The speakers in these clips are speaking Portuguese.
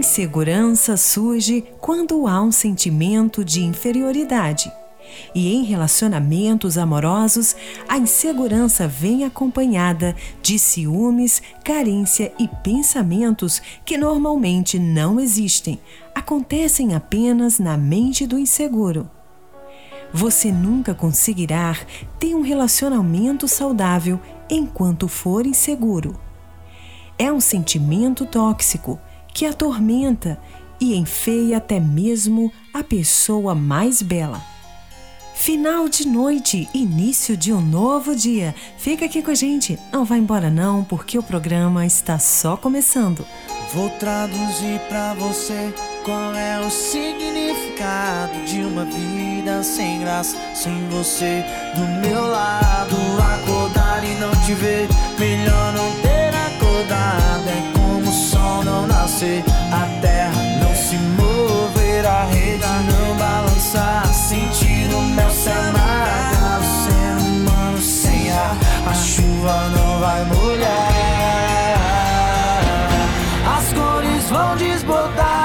Insegurança surge quando há um sentimento de inferioridade. E em relacionamentos amorosos, a insegurança vem acompanhada de ciúmes, carência e pensamentos que normalmente não existem, acontecem apenas na mente do inseguro. Você nunca conseguirá ter um relacionamento saudável enquanto for inseguro. É um sentimento tóxico que atormenta e enfeia até mesmo a pessoa mais bela. Final de noite, início de um novo dia. Fica aqui com a gente, não vai embora não, porque o programa está só começando. Vou traduzir para você qual é o significado de uma vida sem graça, sem você do meu lado. Acordar e não te ver, melhor não ter acordado. É não nascer, a terra não se mover, a rede não balançar, sentir o mel se amargar. O ser humano sem ar, a chuva não vai molhar. As cores vão desbotar,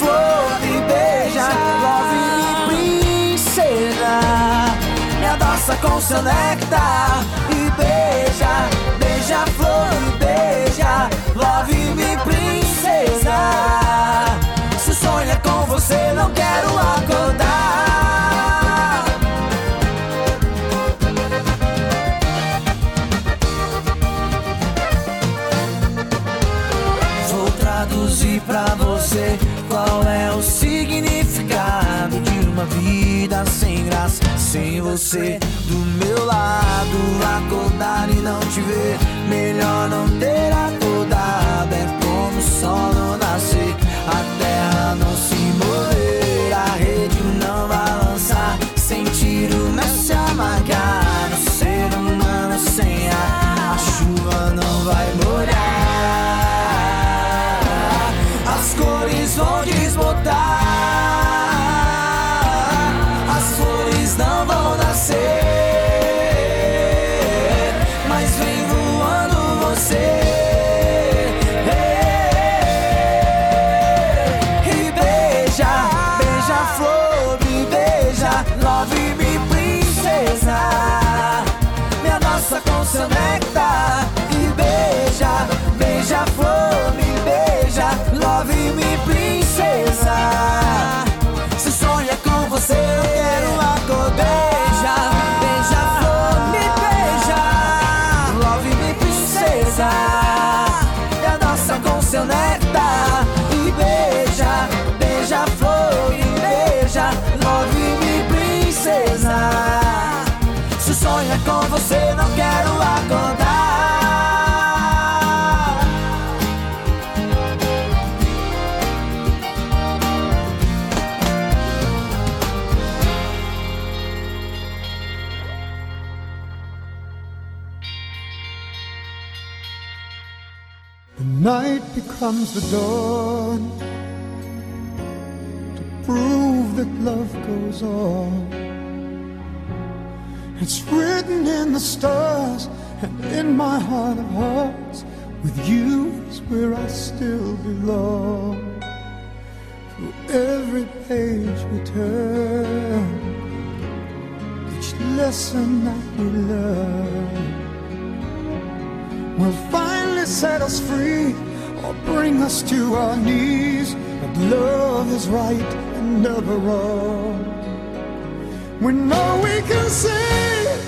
flor e beija, love me princesa. Me abraça com seu néctar e beija, beija flor e beija, love me princesa. Se sonha com você, não quero acordar. Sem graça, sem você do meu lado. Acordar e não te ver, melhor não ter acordado. É como o sol não nascer, a terra não se abraça com becomes the dawn to prove that love goes on. It's written in the stars and in my heart of hearts. With you is where I still belong. Through every page we turn, each lesson that we learn will finally set us free bring us to our knees. But love is right and never wrong. We know we can say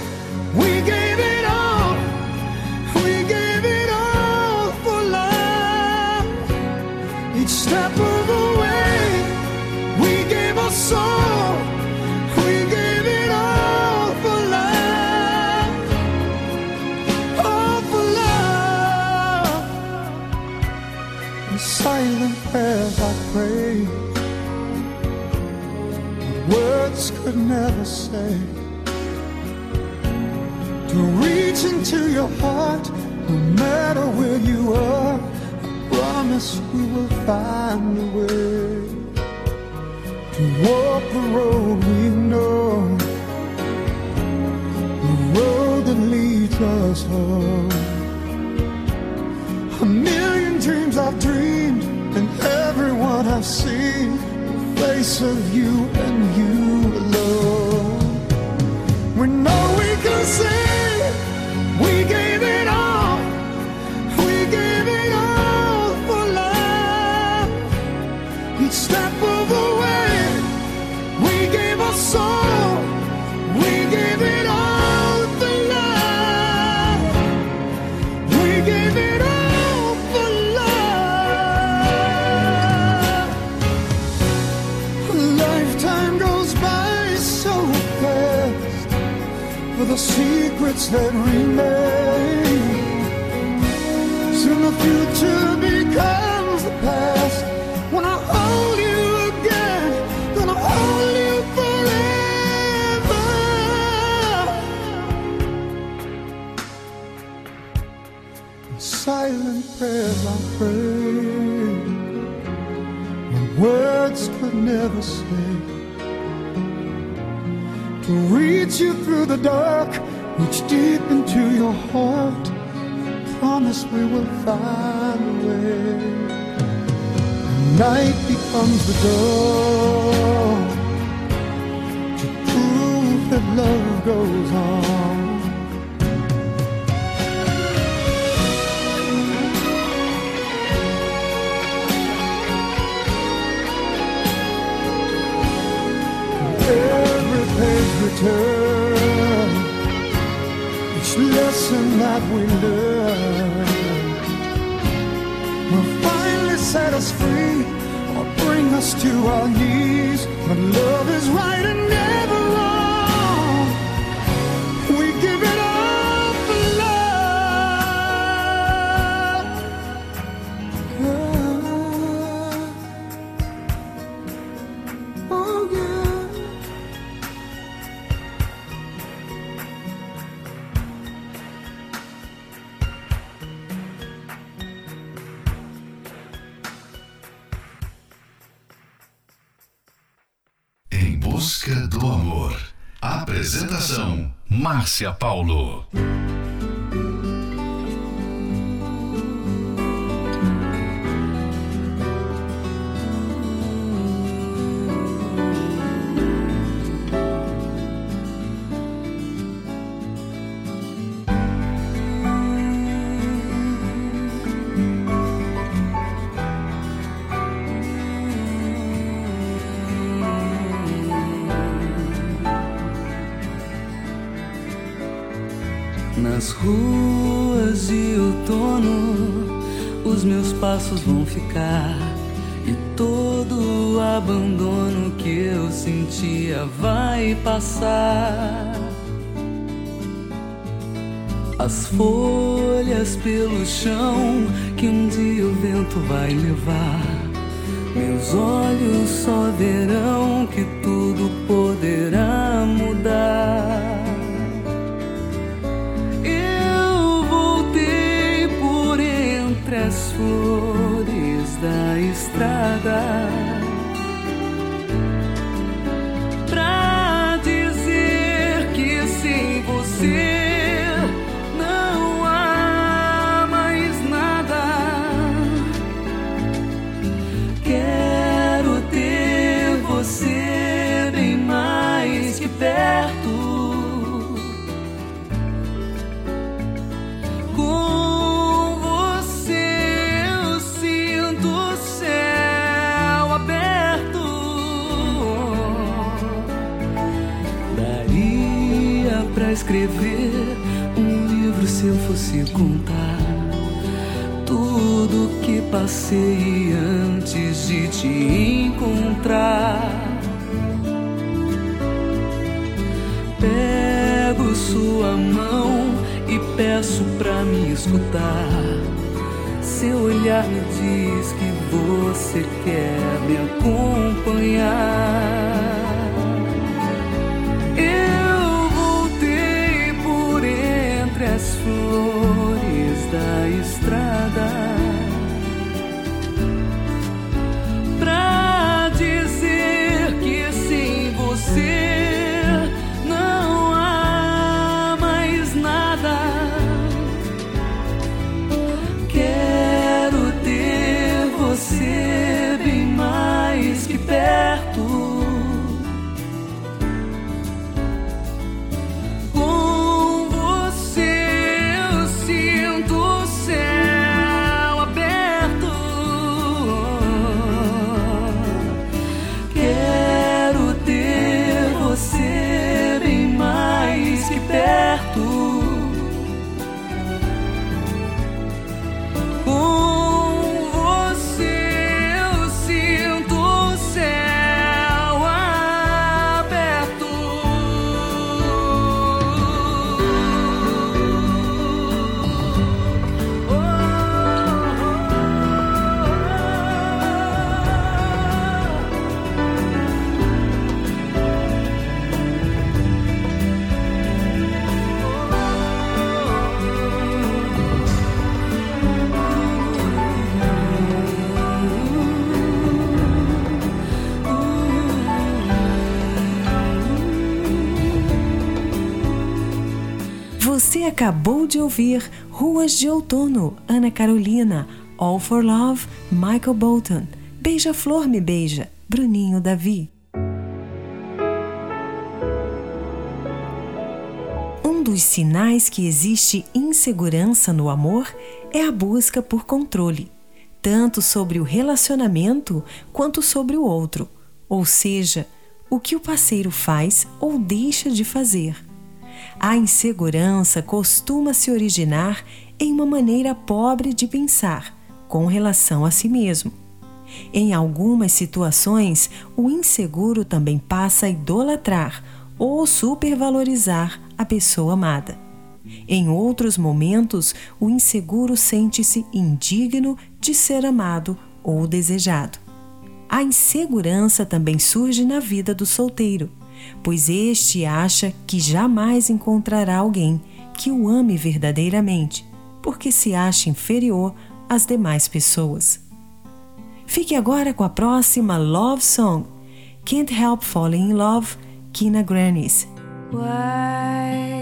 we gave it prayers I pray. Words could never say. To reach into your heart, no matter where you are, I promise we will find a way to walk the road we know, the road that leads us home. A million dreams I've dreamed, and everyone I've seen, the face of you and you alone. We know we can say secrets that remain. Soon the future becomes the past. When I hold you again, gonna hold you forever. In silent prayers I pray when words could never say. To reach you through the dark, deep into your heart. Promise we will find a way. Night becomes the dawn to prove that love goes on. Every page we that we learn will finally set us free or bring us to our knees. But love is right and never Márcia Paulo. Vão ficar. E todo o abandono que eu sentia vai passar. As folhas pelo chão que um dia o vento vai levar. Meus olhos só verão que tudo poderá mudar. Eu voltei por entre as flores da estrada acabou de ouvir Ruas de Outono, Ana Carolina, All for Love, Michael Bolton, Beija-Flor Me Beija, Bruninho Davi. Um dos sinais que existe insegurança no amor é a busca por controle, tanto sobre o relacionamento quanto sobre o outro, ou seja, o que o parceiro faz ou deixa de fazer. A insegurança costuma se originar em uma maneira pobre de pensar com relação a si mesmo. Em algumas situações, o inseguro também passa a idolatrar ou supervalorizar a pessoa amada. Em outros momentos, o inseguro sente-se indigno de ser amado ou desejado. A insegurança também surge na vida do solteiro pois este acha que jamais encontrará alguém que o ame verdadeiramente, porque se acha inferior às demais pessoas. Fique agora com a próxima Love Song, Can't Help Falling in Love, Kina Grannis. Wise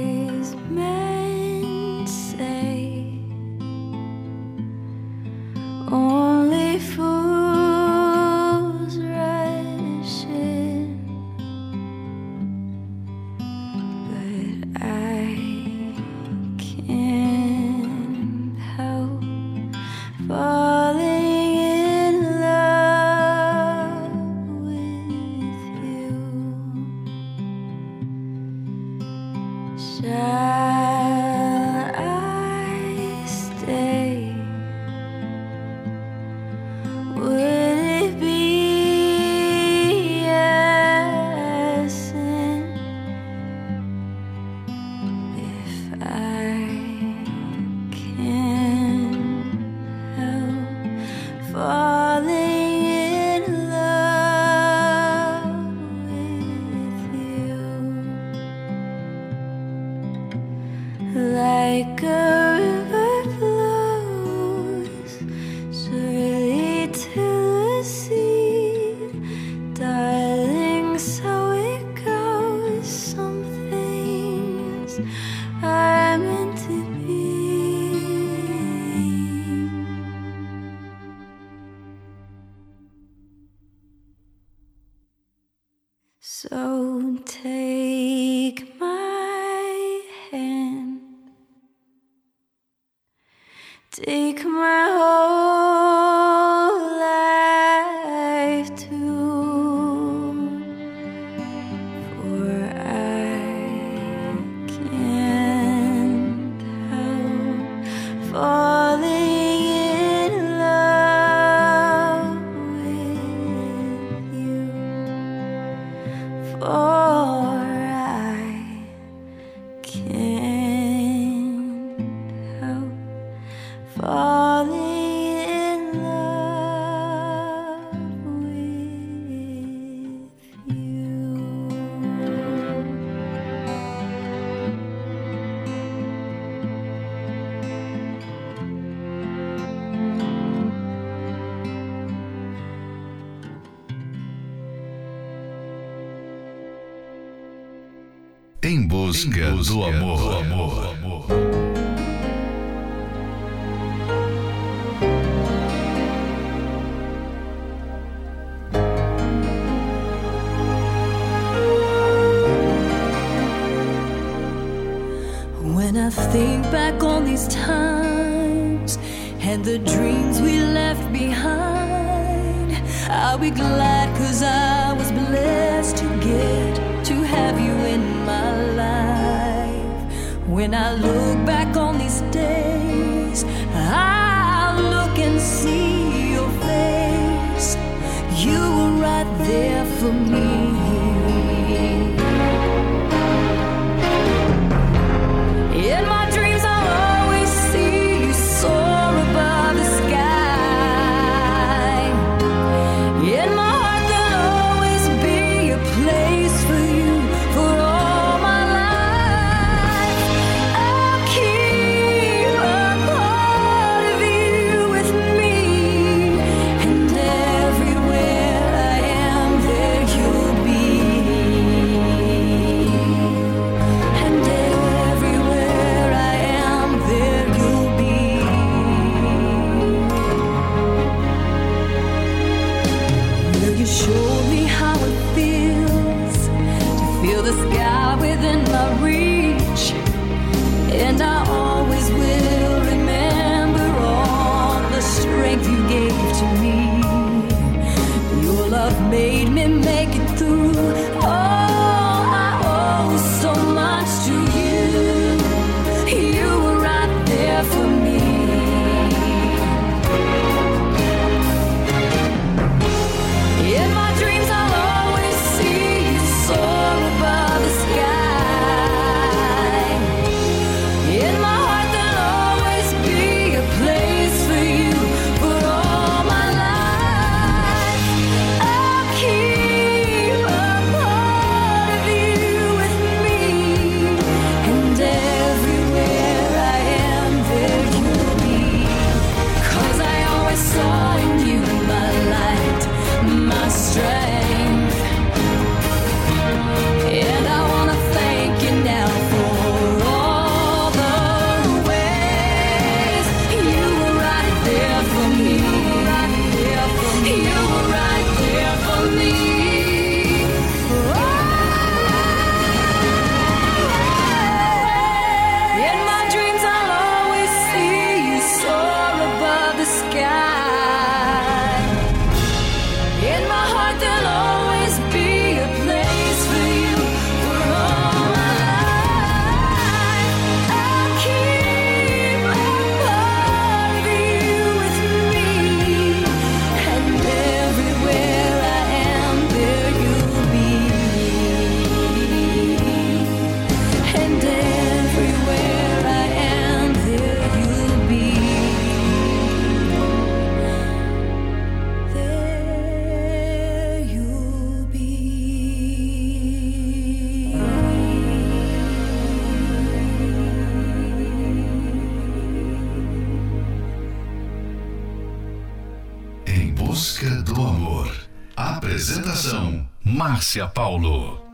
Do amor. Do amor. Do amor. When I think back on these times and the dreams we left behind, I'll be glad. When I look back on these days, I look and see your face. You were right there for me. Márcia Paulo.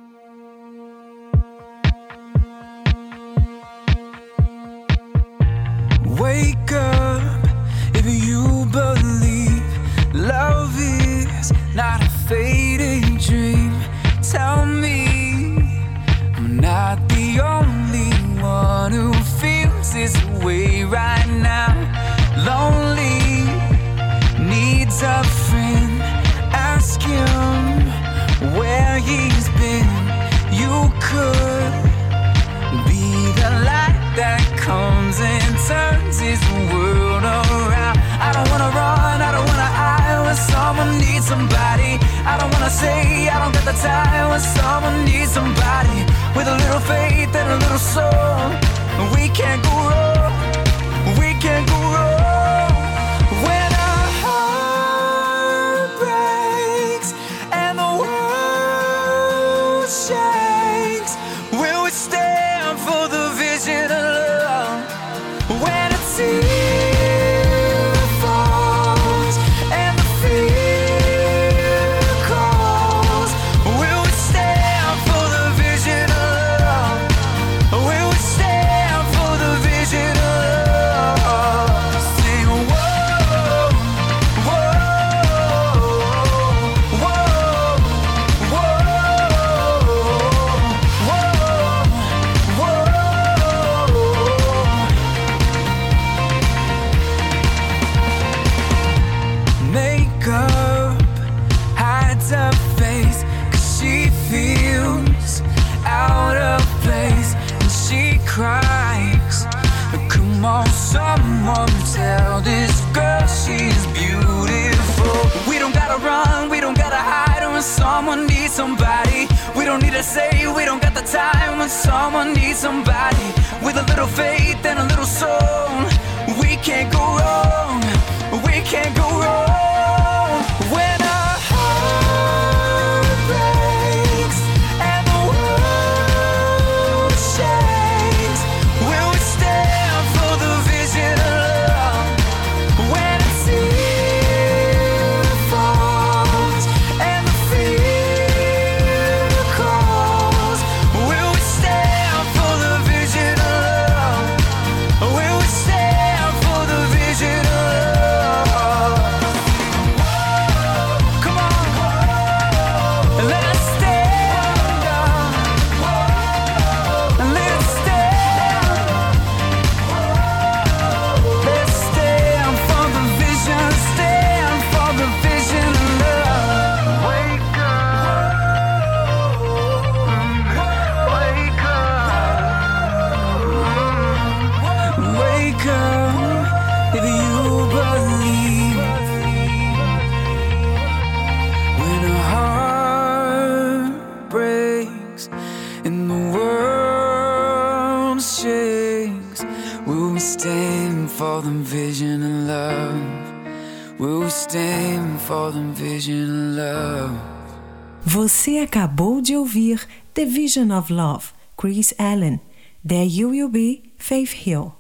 Você acabou de ouvir The Vision of Love, Chris Allen. There You Will Be, Faith Hill.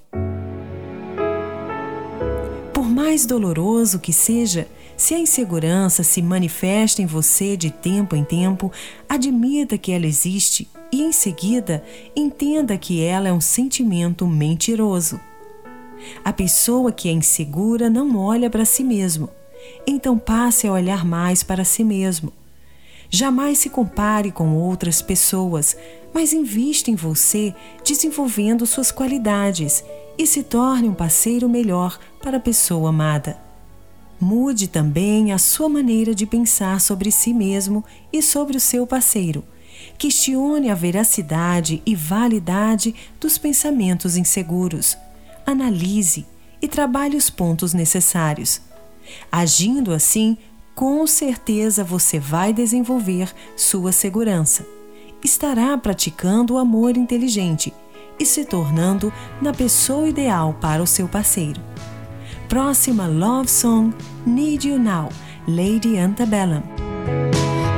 Por mais doloroso que seja, se a insegurança se manifesta em você de tempo em tempo, admita que ela existe e, em seguida, entenda que ela é um sentimento mentiroso. A pessoa que é insegura não olha para si mesmo, então passe a olhar mais para si mesmo. Jamais se compare com outras pessoas, mas invista em você, desenvolvendo suas qualidades e se torne um parceiro melhor para a pessoa amada. Mude também a sua maneira de pensar sobre si mesmo e sobre o seu parceiro. Questione a veracidade e validade dos pensamentos inseguros. Analise e trabalhe os pontos necessários. Agindo assim, com certeza você vai desenvolver sua segurança. Estará praticando o amor inteligente e se tornando na pessoa ideal para o seu parceiro. Próxima Love Song Need You Now, Lady Antebellum.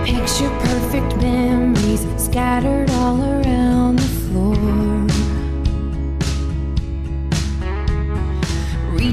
Picture perfect memories scattered all around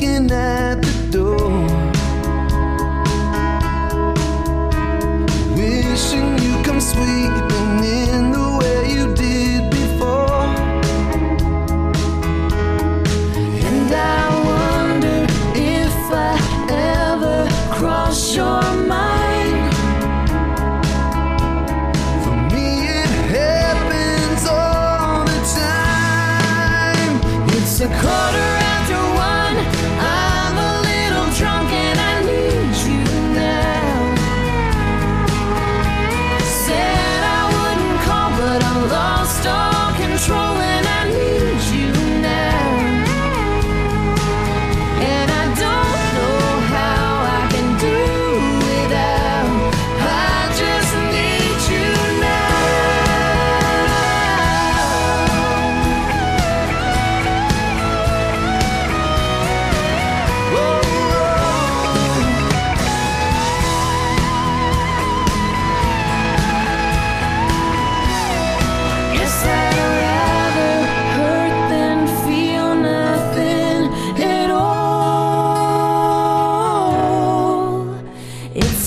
looking at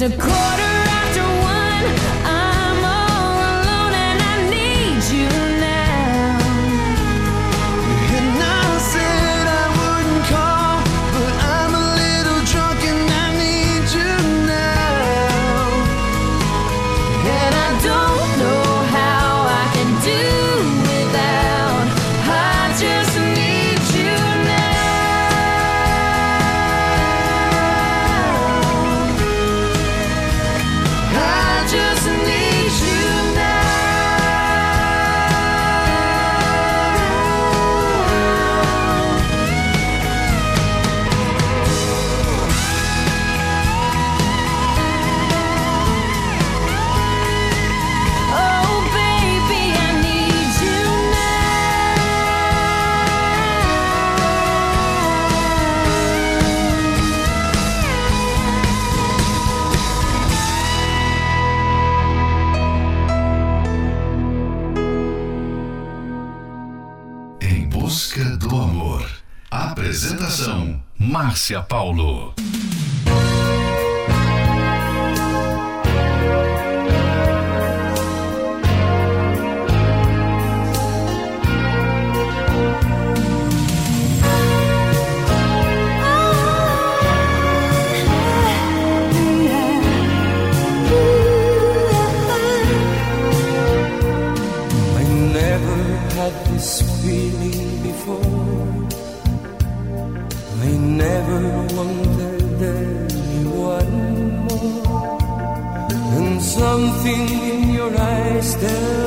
to call Márcia Paulo. more, and something in your eyes tells.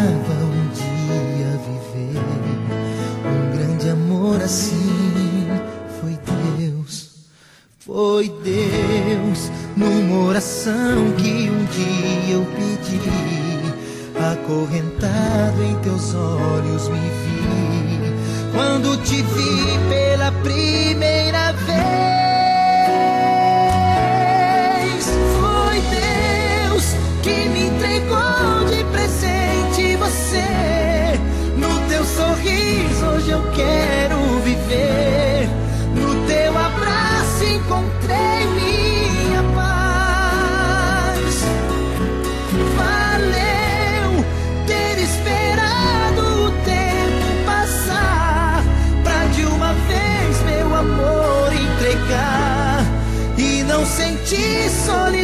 Sonhava um dia viver um grande amor assim. Foi Deus, foi Deus, numa oração que um dia eu pedi. Acorrentado em teus olhos me vi. Quando te vi pela primeira vez, foi Deus que me entregou de você. No teu sorriso hoje eu quero viver. No teu abraço encontrei minha paz. Valeu ter esperado o tempo passar pra de uma vez meu amor entregar e não sentir solidão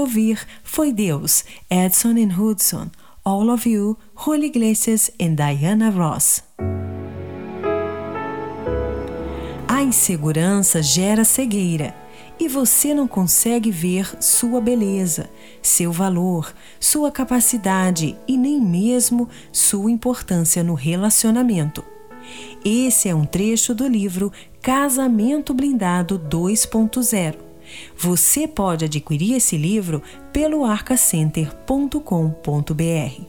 ouvir Foi Deus, Edson and Hudson, All of You, Julio Iglesias e Diana Ross. A insegurança gera cegueira e você não consegue ver sua beleza, seu valor, sua capacidade e nem mesmo sua importância no relacionamento. Esse é um trecho do livro Casamento Blindado 2.0. Você pode adquirir esse livro pelo arcacenter.com.br.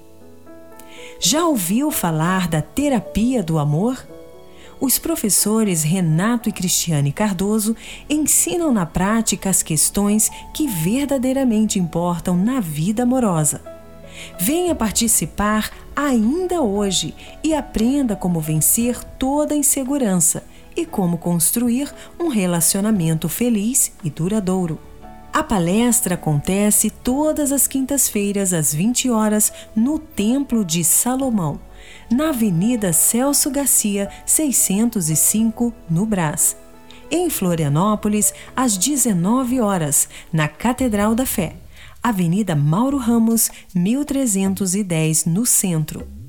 Já ouviu falar da terapia do amor? Os professores Renato e Cristiane Cardoso ensinam na prática as questões que verdadeiramente importam na vida amorosa. Venha participar ainda hoje e aprenda como vencer toda insegurança e como construir um relacionamento feliz e duradouro. A palestra acontece todas as quintas-feiras às 20 horas no Templo de Salomão, na Avenida Celso Garcia, 605, no Brás. Em Florianópolis, às 19 horas, na Catedral da Fé, Avenida Mauro Ramos, 1310, no centro.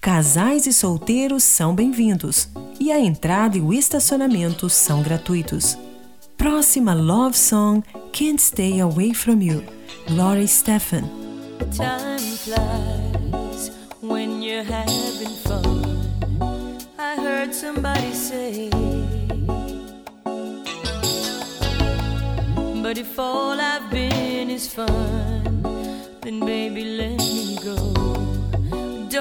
Casais e solteiros são bem-vindos e a entrada e o estacionamento são gratuitos. Próxima love song Can't Stay Away From You, Laurie Stephan. Time flies when you're having fun. I heard somebody say, But if all I've been is fun, then baby let me go.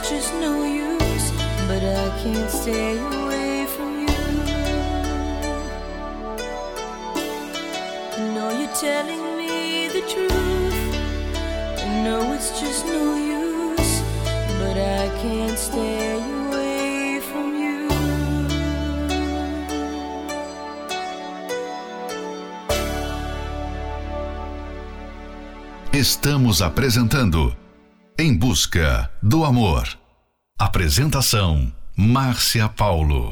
just no use, but I can't stay away from you. No, you're telling me the truth. No, it's just no use, but I can't stay away from you. Estamos apresentando em Busca do Amor. Apresentação: Márcia Paulo.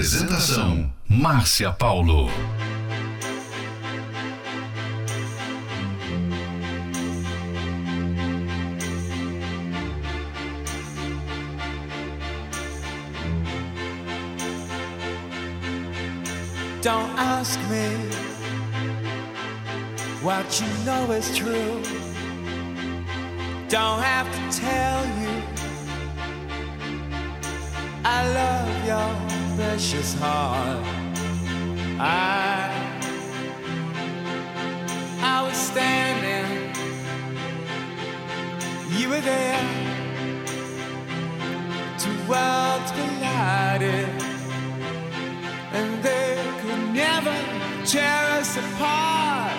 Apresentação: Márcia Paulo. Don't ask me what you know is true. Don't have to tell you I love your precious heart. I I was standing, you were there. Two worlds collided and they could never tear us apart.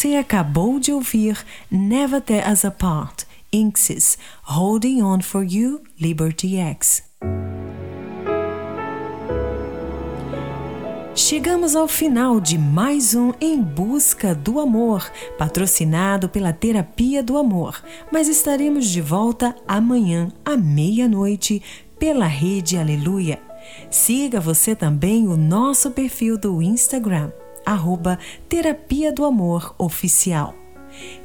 Você acabou de ouvir Never Tear Us Apart, Inxis, Holding On For You, Liberty X. Chegamos ao final de mais um Em Busca do Amor, patrocinado pela Terapia do Amor, mas estaremos de volta amanhã à meia-noite pela Rede Aleluia. Siga você também o nosso perfil do Instagram, arroba Terapia do Amor Oficial.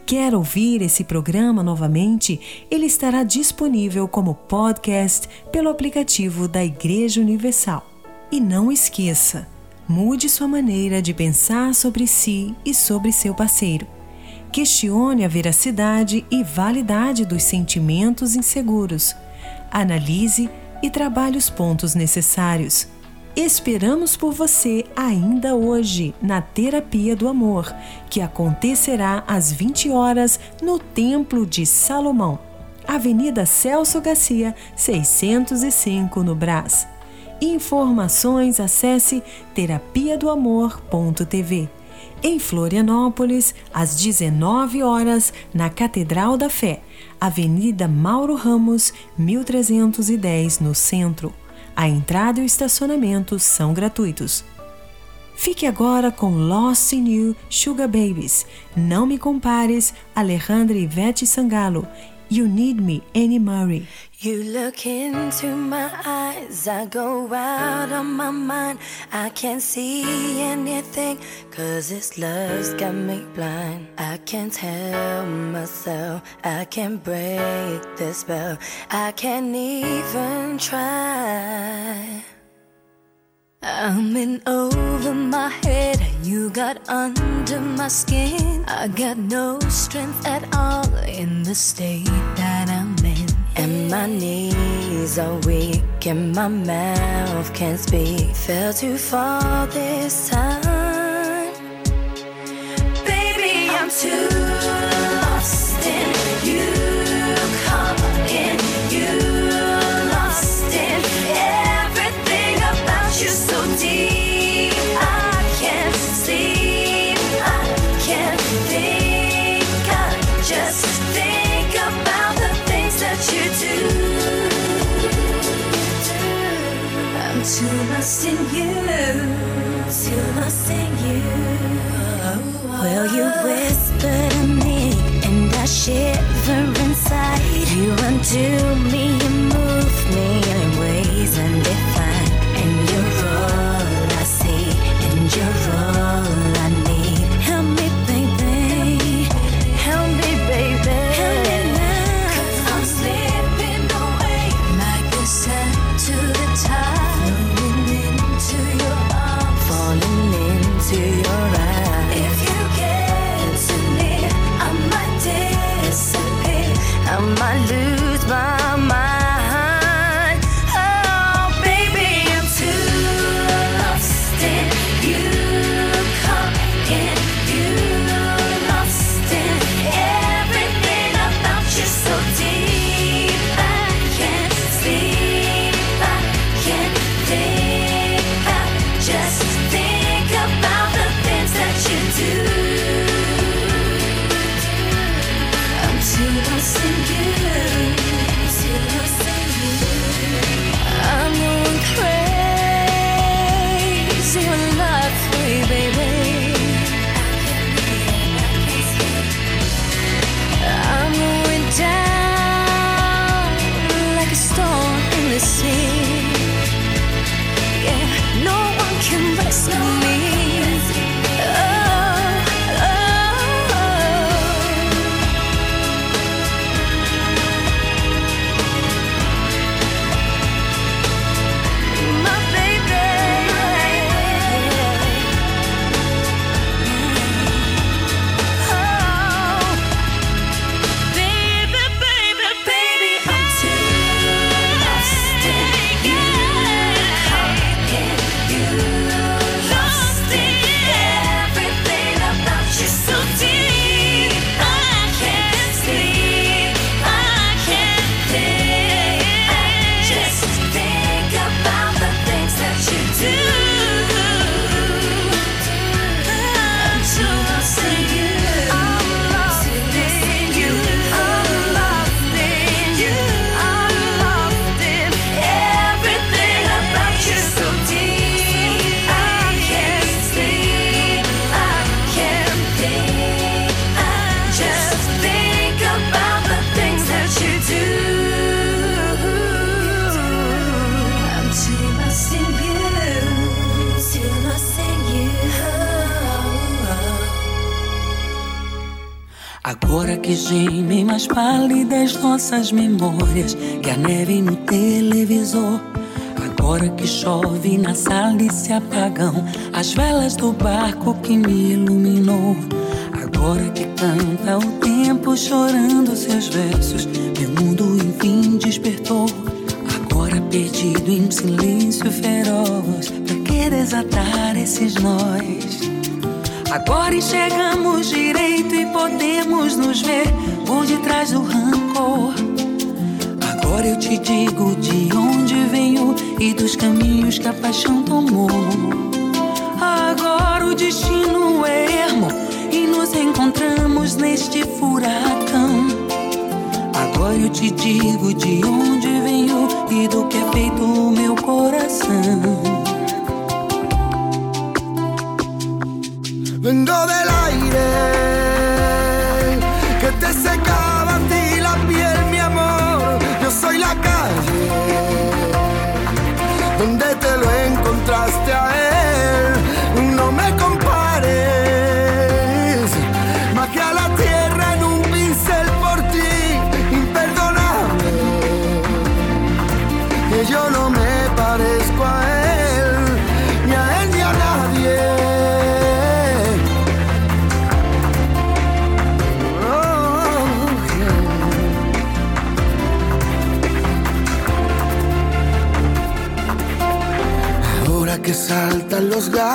Quer ouvir esse programa novamente? Ele estará disponível como podcast pelo aplicativo da Igreja Universal. E não esqueça, mude sua maneira de pensar sobre si e sobre seu parceiro. Questione a veracidade e validade dos sentimentos inseguros. Analise e trabalhe os pontos necessários. Esperamos por você ainda hoje na Terapia do Amor, que acontecerá às 20 horas no Templo de Salomão, Avenida Celso Garcia, 605 no Brás. Informações acesse terapiadoamor.tv. Em Florianópolis, às 19 horas, na Catedral da Fé, Avenida Mauro Ramos, 1310, no centro. A entrada e o estacionamento são gratuitos. Fique agora com Lost in You Sugar Babies. Não me compares, Alejandra Ivete Sangalo. You Need Me, Annie Murray. You look into my eyes, I go out of my mind. I can't see anything, cause this love's got me blind. I can't help myself, I can't break the spell, I can't even try. I'm in over my head, you got under my skin. I got no strength at all in the state that I'm in. And my knees are weak, and my mouth can't speak. Fell too far this time. Baby, I'm too too lost in you. Too lost in you. Well, you whisper to me, and I shiver inside. You undo me, you move me nossas memórias que a neve no televisor. Agora que chove na sala e se apagam as velas do barco que me iluminou. Agora que canta o tempo chorando seus versos, meu mundo enfim despertou. Agora perdido em silêncio feroz, pra que desatar esses nós? Agora enxergamos direito e podemos nos ver por detrás do rancor. Agora eu te digo de onde venho e dos caminhos que a paixão tomou. Agora o destino é ermo e nos encontramos neste furacão. Agora eu te digo de onde venho e do que é feito o meu coração. Vengo del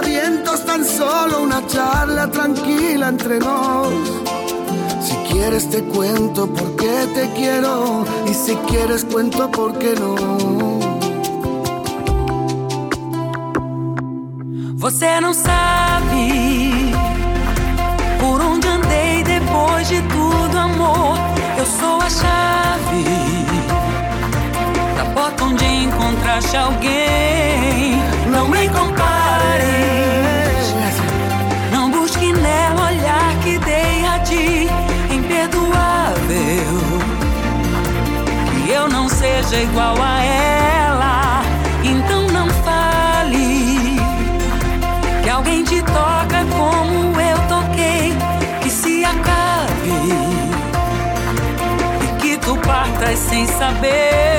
Aspavientos, tan solo una charla tranquila entre nos. Si quieres te cuento por qué te quiero y si quieres cuento por qué no. Você não sabe por onde andei depois de tudo, amor. Eu sou a chave da porta onde encontraste alguém. Não me compares, seja igual a ela, então não fale que alguém te toca como eu toquei, que se acabe e que tu partas sem saber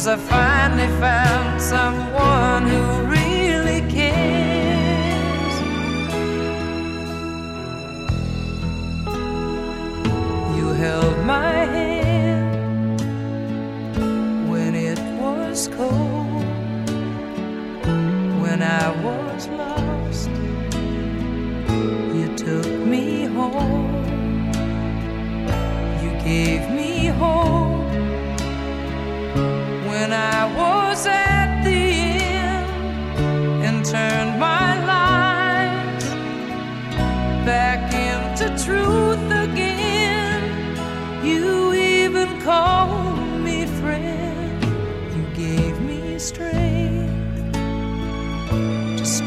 Cause I finally found someone who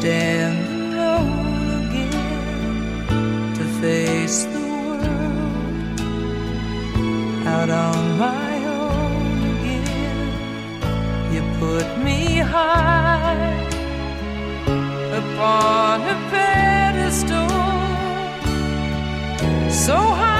Stand alone again to face the world out on my own again. You put me high upon a pedestal, so high.